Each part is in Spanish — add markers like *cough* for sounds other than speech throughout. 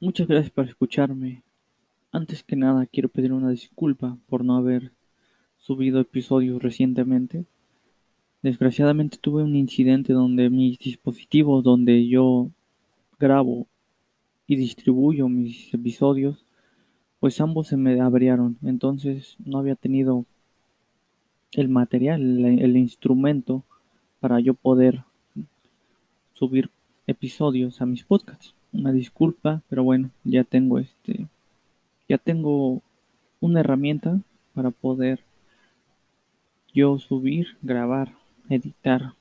Muchas gracias por escucharme. Antes que nada, quiero pedir una disculpa por no haber subido episodios recientemente. Desgraciadamente tuve un incidente donde mis dispositivos donde yo grabo y distribuyo mis episodios, pues ambos se me abriaron. Entonces no había tenido el material, el, el instrumento para yo poder subir episodios a mis podcasts. Una disculpa, pero bueno, ya tengo este ya tengo una herramienta para poder yo subir, grabar, editar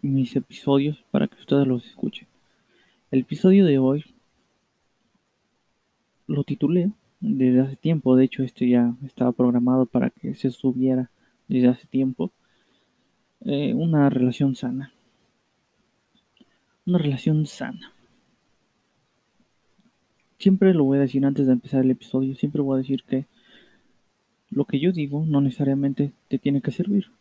mis episodios para que ustedes los escuchen. El episodio de hoy lo titulé desde hace tiempo, de hecho este ya estaba programado para que se subiera desde hace tiempo. Eh, una relación sana. Una relación sana. Siempre lo voy a decir antes de empezar el episodio, siempre voy a decir que lo que yo digo no necesariamente te tiene que servir.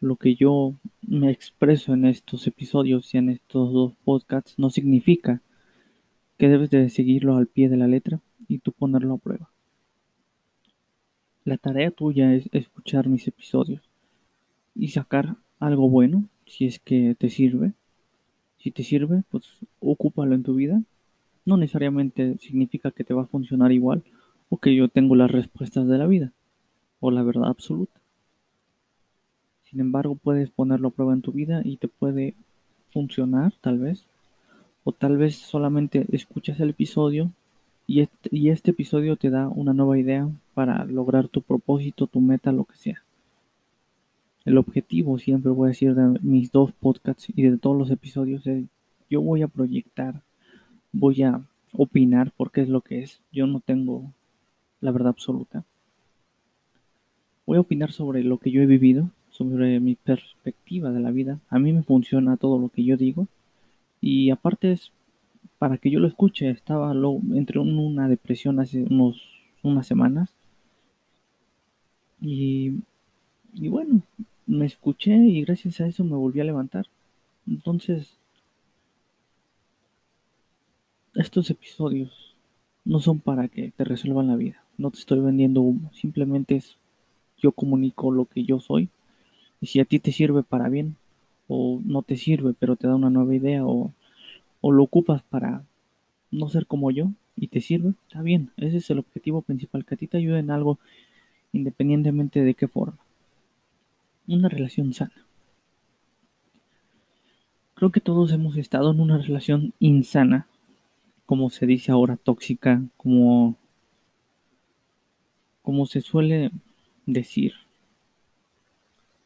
Lo que yo me expreso en estos episodios y en estos dos podcasts no significa que debes de seguirlo al pie de la letra y tú ponerlo a prueba. La tarea tuya es escuchar mis episodios y sacar algo bueno si es que te sirve. Si te sirve, pues ocúpalo en tu vida. No necesariamente significa que te va a funcionar igual o que yo tengo las respuestas de la vida o la verdad absoluta. Sin embargo, puedes ponerlo a prueba en tu vida y te puede funcionar, tal vez. O tal vez solamente escuchas el episodio y este, y este episodio te da una nueva idea para lograr tu propósito, tu meta, lo que sea. El objetivo, siempre voy a decir, de mis dos podcasts y de todos los episodios es, yo voy a proyectar, voy a opinar porque es lo que es. Yo no tengo la verdad absoluta. Voy a opinar sobre lo que yo he vivido, sobre mi perspectiva de la vida. A mí me funciona todo lo que yo digo. Y aparte es para que yo lo escuche. Estaba lo, entre una depresión hace unos, unas semanas. Y, y bueno, me escuché y gracias a eso me volví a levantar. Entonces, estos episodios no son para que te resuelvan la vida. No te estoy vendiendo humo. Simplemente es yo comunico lo que yo soy. Y si a ti te sirve para bien, o no te sirve, pero te da una nueva idea, o, o lo ocupas para no ser como yo y te sirve, está bien. Ese es el objetivo principal, que a ti te ayude en algo independientemente de qué forma. Una relación sana. Creo que todos hemos estado en una relación insana, como se dice ahora, tóxica, como, como se suele decir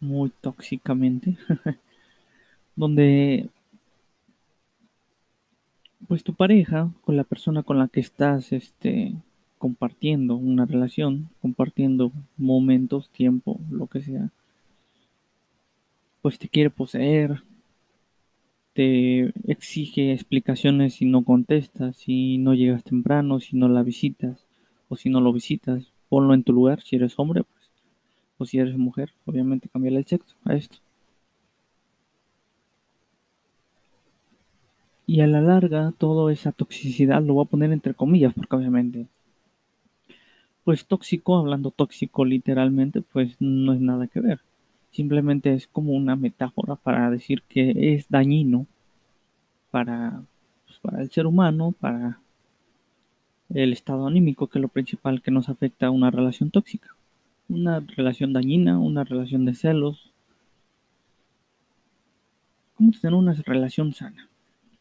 muy tóxicamente, *laughs* donde pues tu pareja, con la persona con la que estás este, compartiendo una relación, compartiendo momentos, tiempo, lo que sea, pues te quiere poseer, te exige explicaciones si no contestas, si no llegas temprano, si no la visitas o si no lo visitas, ponlo en tu lugar, si eres hombre, pues, o si eres mujer, obviamente cambiarle el sexo a esto. Y a la larga, toda esa toxicidad lo voy a poner entre comillas, porque obviamente, pues tóxico, hablando tóxico literalmente, pues no es nada que ver. Simplemente es como una metáfora para decir que es dañino para, pues, para el ser humano, para el estado anímico, que es lo principal que nos afecta a una relación tóxica. Una relación dañina, una relación de celos. ¿Cómo tener una relación sana?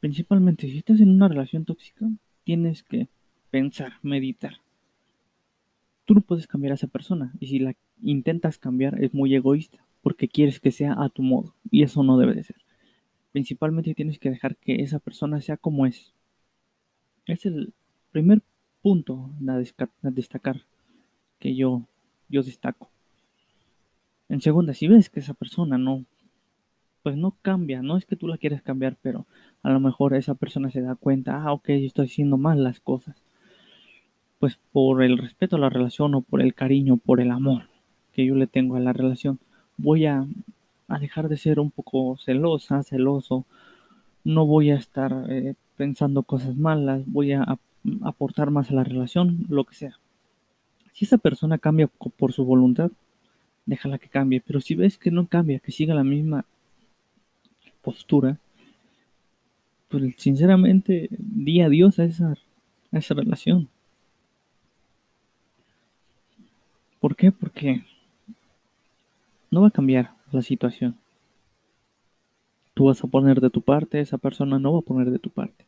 Principalmente si estás en una relación tóxica, tienes que pensar, meditar. Tú no puedes cambiar a esa persona y si la intentas cambiar es muy egoísta porque quieres que sea a tu modo y eso no debe de ser. Principalmente tienes que dejar que esa persona sea como es. Es el primer punto a destacar que yo, yo destaco. En segunda, si ves que esa persona no, pues no cambia, no es que tú la quieras cambiar, pero a lo mejor esa persona se da cuenta, ah, ok, yo estoy haciendo mal las cosas. Pues por el respeto a la relación o por el cariño, por el amor que yo le tengo a la relación, voy a, a dejar de ser un poco celosa, celoso. No voy a estar eh, pensando cosas malas, voy a, aportar más a la relación, lo que sea. Si esa persona cambia por su voluntad, déjala que cambie, pero si ves que no cambia, que siga la misma postura, pues sinceramente di adiós a esa, a esa relación. ¿Por qué? Porque no va a cambiar la situación. Tú vas a poner de tu parte, esa persona no va a poner de tu parte.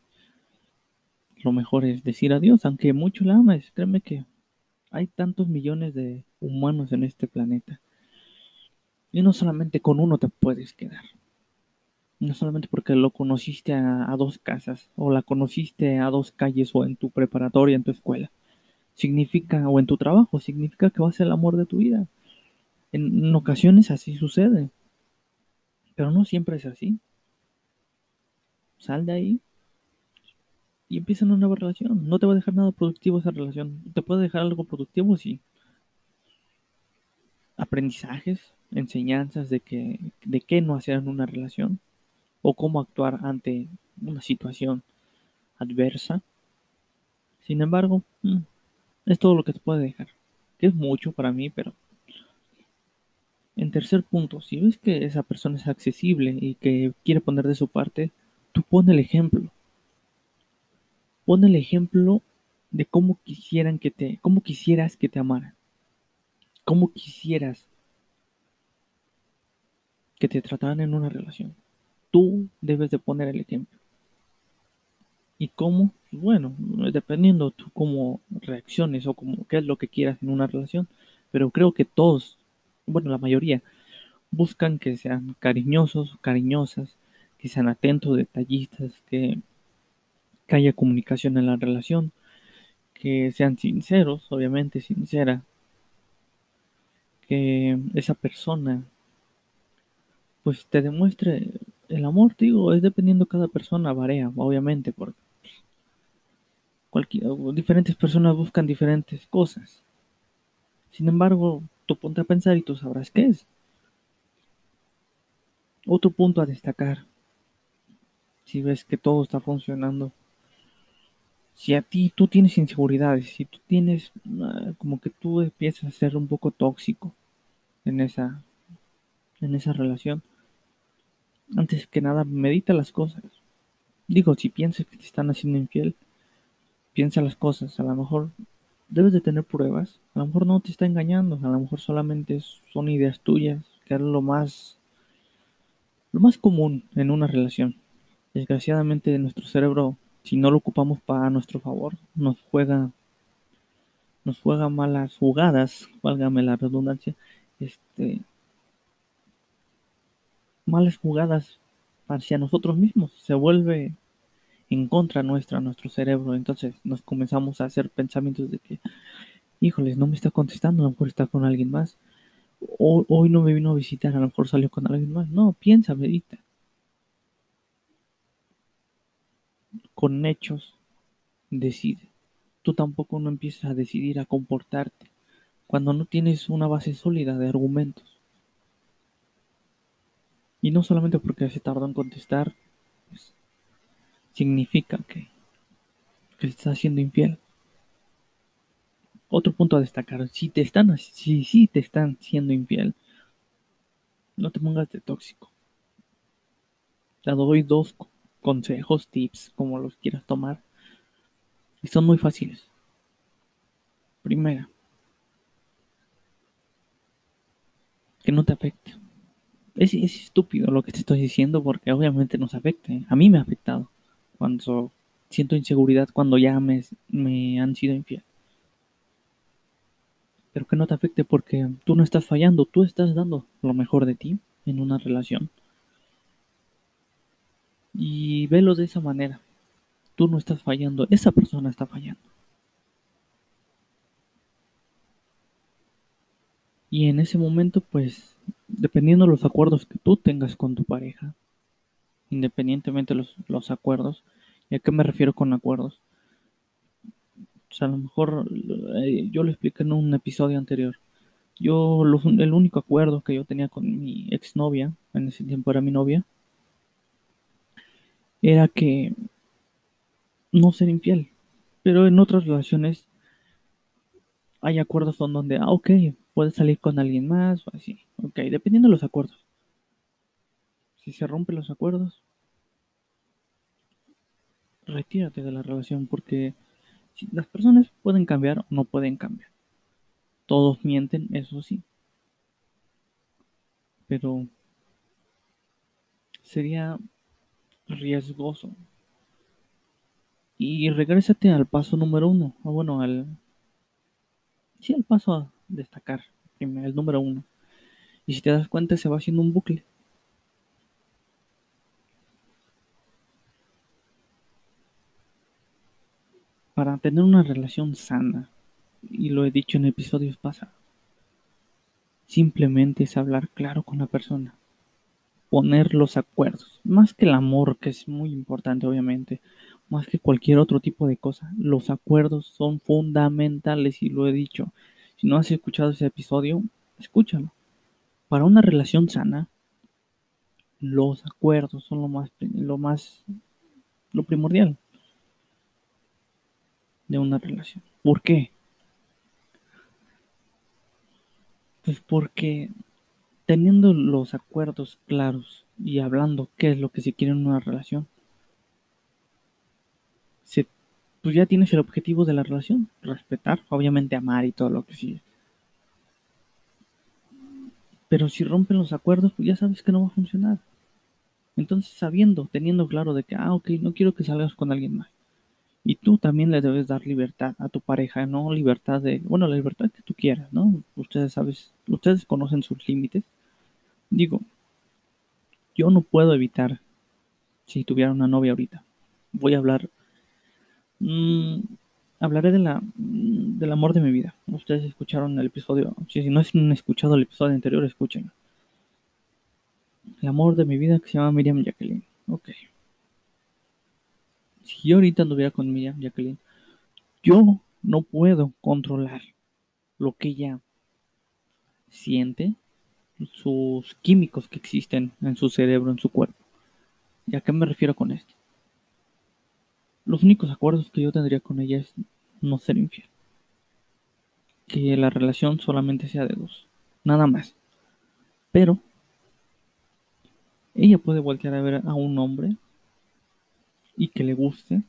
Lo mejor es decir adiós, aunque mucho la ames. Créeme que hay tantos millones de humanos en este planeta. Y no solamente con uno te puedes quedar. No solamente porque lo conociste a, a, dos casas o la conociste a dos calles o en tu preparatoria, en tu escuela. Significa, o en tu trabajo, significa que va a ser el amor de tu vida. En, ocasiones así sucede. Pero no siempre es así. Sal de ahí y empieza una nueva relación. No te va a dejar nada productivo esa relación. Te puede dejar algo productivo, sí. Aprendizajes, enseñanzas de que de qué no hacer en una relación o cómo actuar ante una situación adversa. Sin embargo, mm, es todo lo que te puede dejar. Que es mucho para mí, pero en tercer punto, si ves que esa persona es accesible y que quiere poner de su parte, tú pon el ejemplo. Pon el ejemplo de cómo quisieran que te, cómo quisieras que te amaran. Cómo quisieras que te trataran en una relación. Tú debes de poner el ejemplo. ¿Y cómo? Bueno, dependiendo tú cómo reacciones o cómo, qué es lo que quieras en una relación. Pero creo que todos, bueno, la mayoría, buscan que sean cariñosos, cariñosas, que sean atentos, detallistas, que, haya comunicación en la relación, que sean sinceros, obviamente sincera, que esa persona pues te demuestre el amor, digo, es dependiendo de cada persona, varía, obviamente, porque cualquier, diferentes personas buscan diferentes cosas. Sin embargo, tú ponte a pensar y tú sabrás qué es. Otro punto a destacar, si ves que todo está funcionando, si a ti tú tienes inseguridades, si tú tienes uh, como que tú empiezas a ser un poco tóxico en esa en esa relación, antes que nada medita las cosas. Digo, si piensas que te están haciendo infiel, piensa las cosas. A lo mejor debes de tener pruebas. A lo mejor no te está engañando. A lo mejor solamente son ideas tuyas, que es lo más, lo más común en una relación. Desgraciadamente nuestro cerebro, si no lo ocupamos para nuestro favor, nos juega, nos juega malas jugadas, válgame la redundancia, este, malas jugadas hacia nosotros mismos. Se vuelve en contra nuestra, nuestro cerebro. Entonces nos comenzamos a hacer pensamientos de que, híjoles, no me está contestando, a lo mejor está con alguien más. O, hoy no me vino a visitar, a lo mejor salió con alguien más. No, piensa, medita. Con hechos, decide. Tú tampoco no empiezas a decidir a comportarte cuando no tienes una base sólida de argumentos. Y no solamente porque se tardó en contestar, pues, significa que, que está haciendo infiel. Otro punto a destacar, si te están, si, si te están siendo infiel, no te pongas de tóxico. Te doy dos consejos, tips, como los quieras tomar. Y son muy fáciles. Primera, que no te afecte. Es, es, estúpido lo que te estoy diciendo porque obviamente nos afecta. A mí me ha afectado cuando siento inseguridad cuando ya me, me han sido infiel. Pero que no te afecte porque tú no estás fallando, tú estás dando lo mejor de ti en una relación. Y velo de esa manera. Tú no estás fallando, esa persona está fallando. Y en ese momento, pues, dependiendo de los acuerdos que tú tengas con tu pareja, independientemente de los, los acuerdos, ¿y a qué me refiero con acuerdos? O sea, a lo mejor eh, yo lo expliqué en un episodio anterior. Yo, el único acuerdo que yo tenía con mi exnovia, en ese tiempo era mi novia, era que no ser infiel. Pero en otras relaciones hay acuerdos donde, ah, ok, puedes salir con alguien más o así. Ok, dependiendo de los acuerdos. Si se rompen los acuerdos, retírate de la relación porque las personas pueden cambiar o no pueden cambiar. Todos mienten, eso sí. Pero sería riesgoso. Y regrésate al paso número uno. O bueno, al. Sí, al paso a destacar. El número uno. Y si te das cuenta, se va haciendo un bucle. Para tener una relación sana, y lo he dicho en episodios pasados, simplemente es hablar claro con la persona. Poner los acuerdos, más que el amor, que es muy importante obviamente, más que cualquier otro tipo de cosa, los acuerdos son fundamentales y lo he dicho. Si no has escuchado ese episodio, escúchalo. Para una relación sana, los acuerdos son lo más, lo más, lo primordial de una relación. ¿Por qué? Pues porque teniendo los acuerdos claros y hablando qué es lo que se quiere en una relación, pues ya tienes el objetivo de la relación, respetar, obviamente amar y todo lo que sigue. Pero si rompen los acuerdos, pues ya sabes que no va a funcionar. Entonces, sabiendo, teniendo claro de que, ah, ok, no quiero que salgas con alguien más. Y tú también le debes dar libertad a tu pareja, no libertad de, bueno, la libertad que tú quieras, ¿no? Ustedes sabes, ustedes conocen sus límites. Digo, yo no puedo evitar, si tuviera una novia ahorita, voy a hablar, mmm, hablaré de la, del amor de mi vida. Ustedes escucharon el episodio, si no han escuchado el episodio anterior, escuchen. El amor de mi vida que se llama Miriam Jacqueline. Ok si yo ahorita anduviera con Miriam Jacqueline, yo no puedo controlar lo que ella siente, sus químicos que existen en su cerebro, en su cuerpo. ¿Y a qué me refiero con esto? Los únicos acuerdos que yo tendría con ella es no ser infiel. Que la relación solamente sea de dos. Nada más. Pero ella puede voltear a ver a un hombre y que le guste.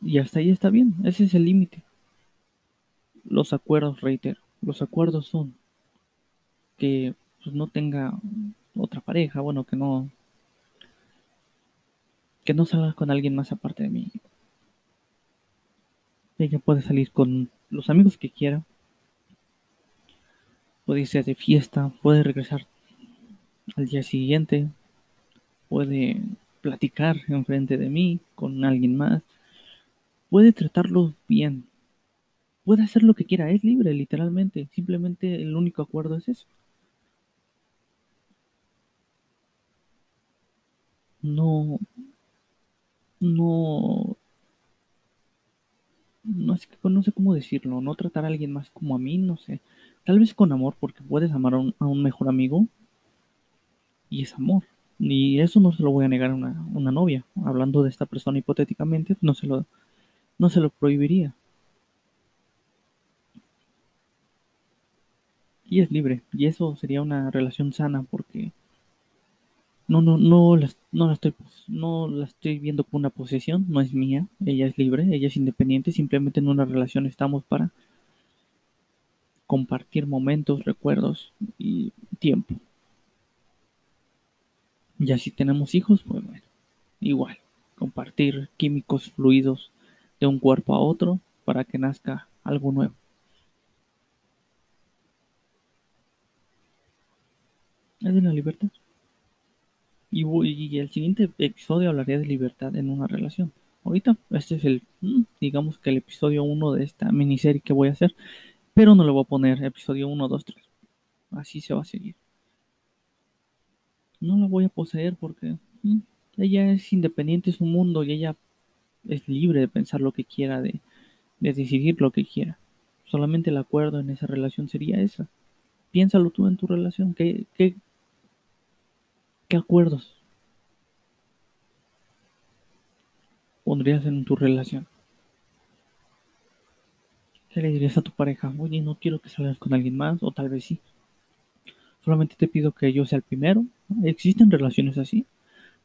Y hasta ahí está bien, ese es el límite. Los acuerdos, reitero, los acuerdos son que pues, no tenga otra pareja, bueno, que no que no salga con alguien más aparte de mí. Ella puede salir con los amigos que quiera. Puede irse de fiesta, puede regresar al día siguiente, puede platicar enfrente de mí con alguien más, puede tratarlo bien, puede hacer lo que quiera, es libre literalmente, simplemente el único acuerdo es eso. No, no, no, no sé cómo decirlo, no tratar a alguien más como a mí, no sé, tal vez con amor, porque puedes amar a un mejor amigo y es amor. Y eso no se lo voy a negar a una, una novia. Hablando de esta persona hipotéticamente, no se lo, no se lo prohibiría. Y es libre. Y eso sería una relación sana porque no, no, no, la, no la estoy, no la estoy viendo como una posesión, no es mía, ella es libre, ella es independiente, simplemente en una relación estamos para compartir momentos, recuerdos y tiempo. Ya si tenemos hijos, pues bueno, igual, compartir químicos fluidos de un cuerpo a otro para que nazca algo nuevo. Es de la libertad. Y, y, el siguiente episodio hablaría de libertad en una relación. Ahorita este es el, mm, digamos que el episodio 1 de esta miniserie que voy a hacer, pero no le voy a poner episodio 1, 2, 3. Así se va a seguir no la voy a poseer porque mm, ella es independiente, es un mundo y ella es libre de pensar lo que quiera, de, decidir lo que quiera. Solamente el acuerdo en esa relación sería esa. Piénsalo tú en tu relación. ¿Qué, qué, qué acuerdos pondrías en tu relación? ¿qué le dirías a tu pareja? Oye, no quiero que salgas con alguien más, o tal vez sí. Solamente te pido que yo sea el primero. Existen relaciones así,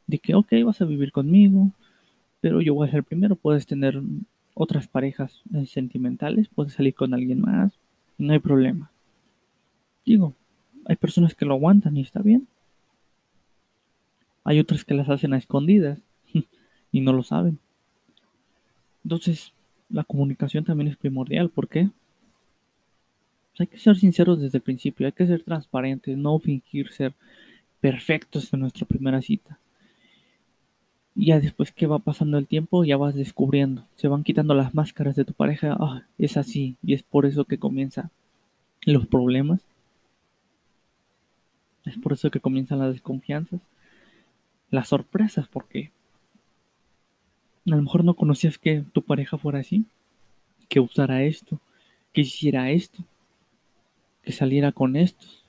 de que, ok, vas a vivir conmigo, pero yo voy a ser el primero. Puedes tener otras parejas eh, sentimentales, puedes salir con alguien más, no hay problema. Digo, hay personas que lo aguantan y está bien. Hay otras que las hacen a escondidas *laughs* y no lo saben. Entonces, la comunicación también es primordial. ¿Por qué? Pues hay que ser sinceros desde el principio, hay que ser transparentes, no fingir ser perfectos en nuestra primera cita. Y ya después que va pasando el tiempo, ya vas descubriendo, se van quitando las máscaras de tu pareja, ah, es así, y es por eso que comienzan los problemas. Es por eso que comienzan las desconfianzas, las sorpresas, porque a lo mejor no conocías que tu pareja fuera así, que usara esto, que hiciera esto, que saliera con estos.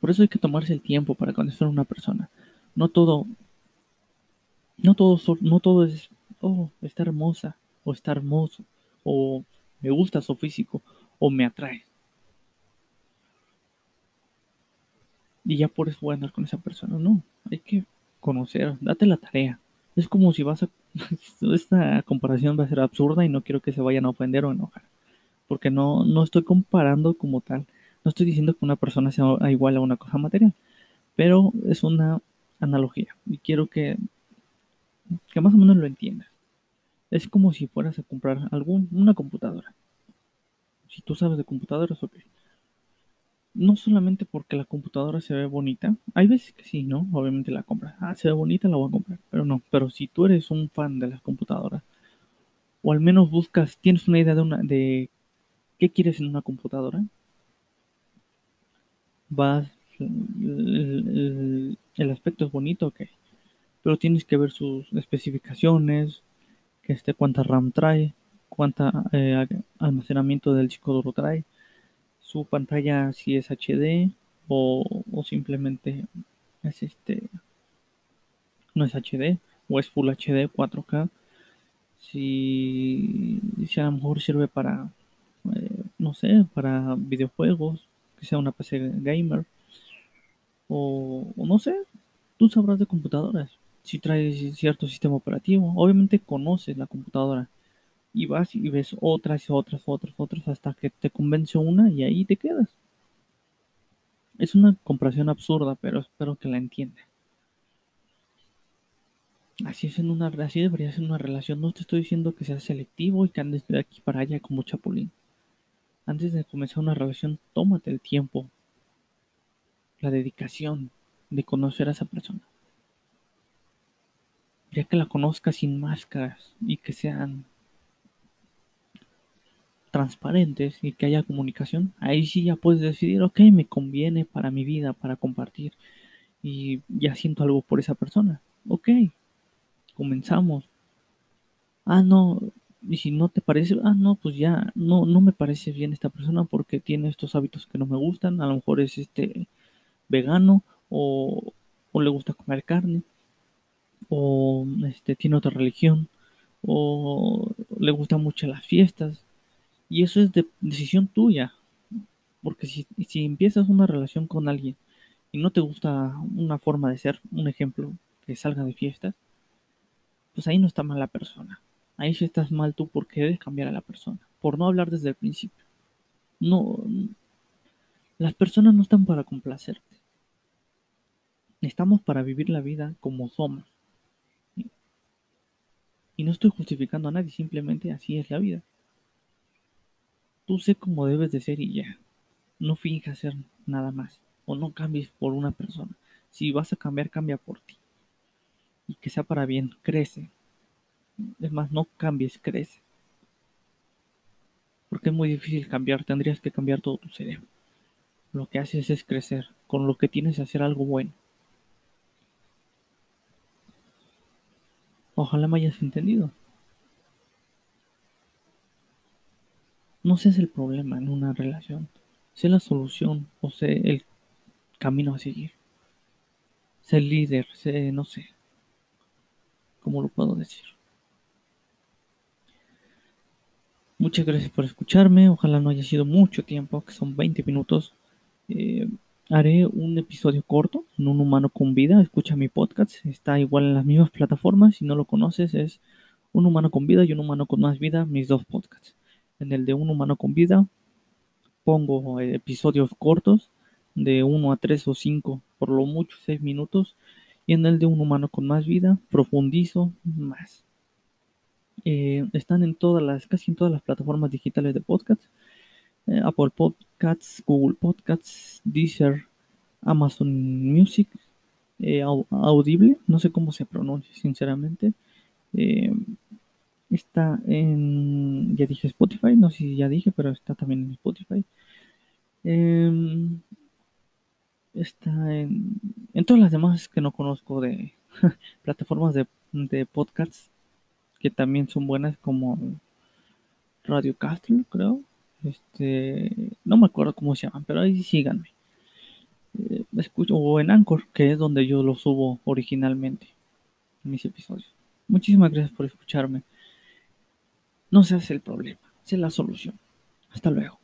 Por eso hay que tomarse el tiempo para conocer a una persona. No todo, no todo, no todo es, oh, está hermosa, o está hermoso, o me gusta su físico, o me atrae. Y ya por eso voy a andar con esa persona. No, hay que conocer, date la tarea. Es como si vas a... *laughs* Esta comparación va a ser absurda y no quiero que se vayan a ofender o enojar porque no, no estoy comparando como tal. No estoy diciendo que una persona sea igual a una cosa material, pero es una analogía y quiero que, que más o menos lo entiendas. Es como si fueras a comprar algún, una computadora. Si tú sabes de computadoras, ok. No solamente porque la computadora se ve bonita, hay veces que sí, ¿no? Obviamente la compras. Ah, se ve bonita, la voy a comprar. Pero no, pero si tú eres un fan de las computadoras, o al menos buscas, tienes una idea de, una, de ¿Qué quieres en una computadora? Vas, el, aspecto es bonito, ok, pero tienes que ver sus especificaciones, que esté cuánta RAM trae, cuánta eh, almacenamiento del disco duro trae, su pantalla si es HD o, simplemente es este no es HD o es Full HD 4K si, si a lo mejor sirve para eh, no sé, para videojuegos, que sea una PC gamer, o, no sé, tú sabrás de computadoras. Si traes cierto sistema operativo, obviamente conoces la computadora y vas y ves otras y otras, otras, otras, hasta que te convence una y ahí te quedas. Es una comparación absurda, pero espero que la entiendan. Así es en una así debería ser una relación. No te estoy diciendo que seas selectivo y que andes de aquí para allá como chapulín. Antes de comenzar una relación, tómate el tiempo, la dedicación de conocer a esa persona. Ya que la conozcas sin máscaras y que sean transparentes y que haya comunicación, ahí sí ya puedes decidir, ok, me conviene para mi vida, para compartir y ya siento algo por esa persona. Ok, comenzamos. Ah, no, y si no te parece, ah, no, pues ya, no, no me parece bien esta persona porque tiene estos hábitos que no me gustan, a lo mejor es este vegano o, le gusta comer carne o este tiene otra religión o le gustan mucho las fiestas y eso es de decisión tuya porque si, si empiezas una relación con alguien y no te gusta una forma de ser, un ejemplo, que salga de fiestas, pues ahí no está mal la persona Ahí sí estás mal tú porque debes cambiar a la persona, por no hablar desde el principio. No, las personas no están para complacerte. Estamos para vivir la vida como somos. Y no estoy justificando a nadie, simplemente así es la vida. Tú sé cómo debes de ser y ya. No finjas ser nada más. O no cambies por una persona. Si vas a cambiar, cambia por ti. Y que sea para bien. Crece. Es más, no cambies, crece. Porque es muy difícil cambiar, tendrías que cambiar todo tu cerebro. Lo que haces es crecer, con lo que tienes hacer algo bueno. Ojalá me hayas entendido. No seas el problema en una relación, sé la solución o sé el camino a seguir. Sé líder, sé, no sé, ¿cómo lo puedo decir? Muchas gracias por escucharme. Ojalá no haya sido mucho tiempo, que son 20 minutos. Eh, haré un episodio corto en un humano con vida. Escucha mi podcast. Está igual en las mismas plataformas. Si no lo conoces, es un humano con vida y un humano con más vida, mis dos podcasts. En el de un humano con vida pongo episodios cortos de 1 a 3 o 5, por lo mucho 6 minutos. Y en el de un humano con más vida profundizo más. Eh, están en todas las, casi en todas las plataformas digitales de podcast. Eh, Apple Podcasts, Google Podcasts, Deezer, Amazon Music, eh, Audible, no sé cómo se pronuncia sinceramente. está en, ya dije Spotify, no sé si ya dije, pero está también en Spotify. Em, está en, en todas las demás que no conozco de *laughs* plataformas de, de podcasts que también son buenas como Radio Castle, creo. Este, no me acuerdo cómo se llaman, pero ahí síganme. Eh, escucho, o en Anchor, que es donde yo lo subo originalmente, mis episodios. Muchísimas gracias por escucharme. No se hace el problema, se la solución. Hasta luego.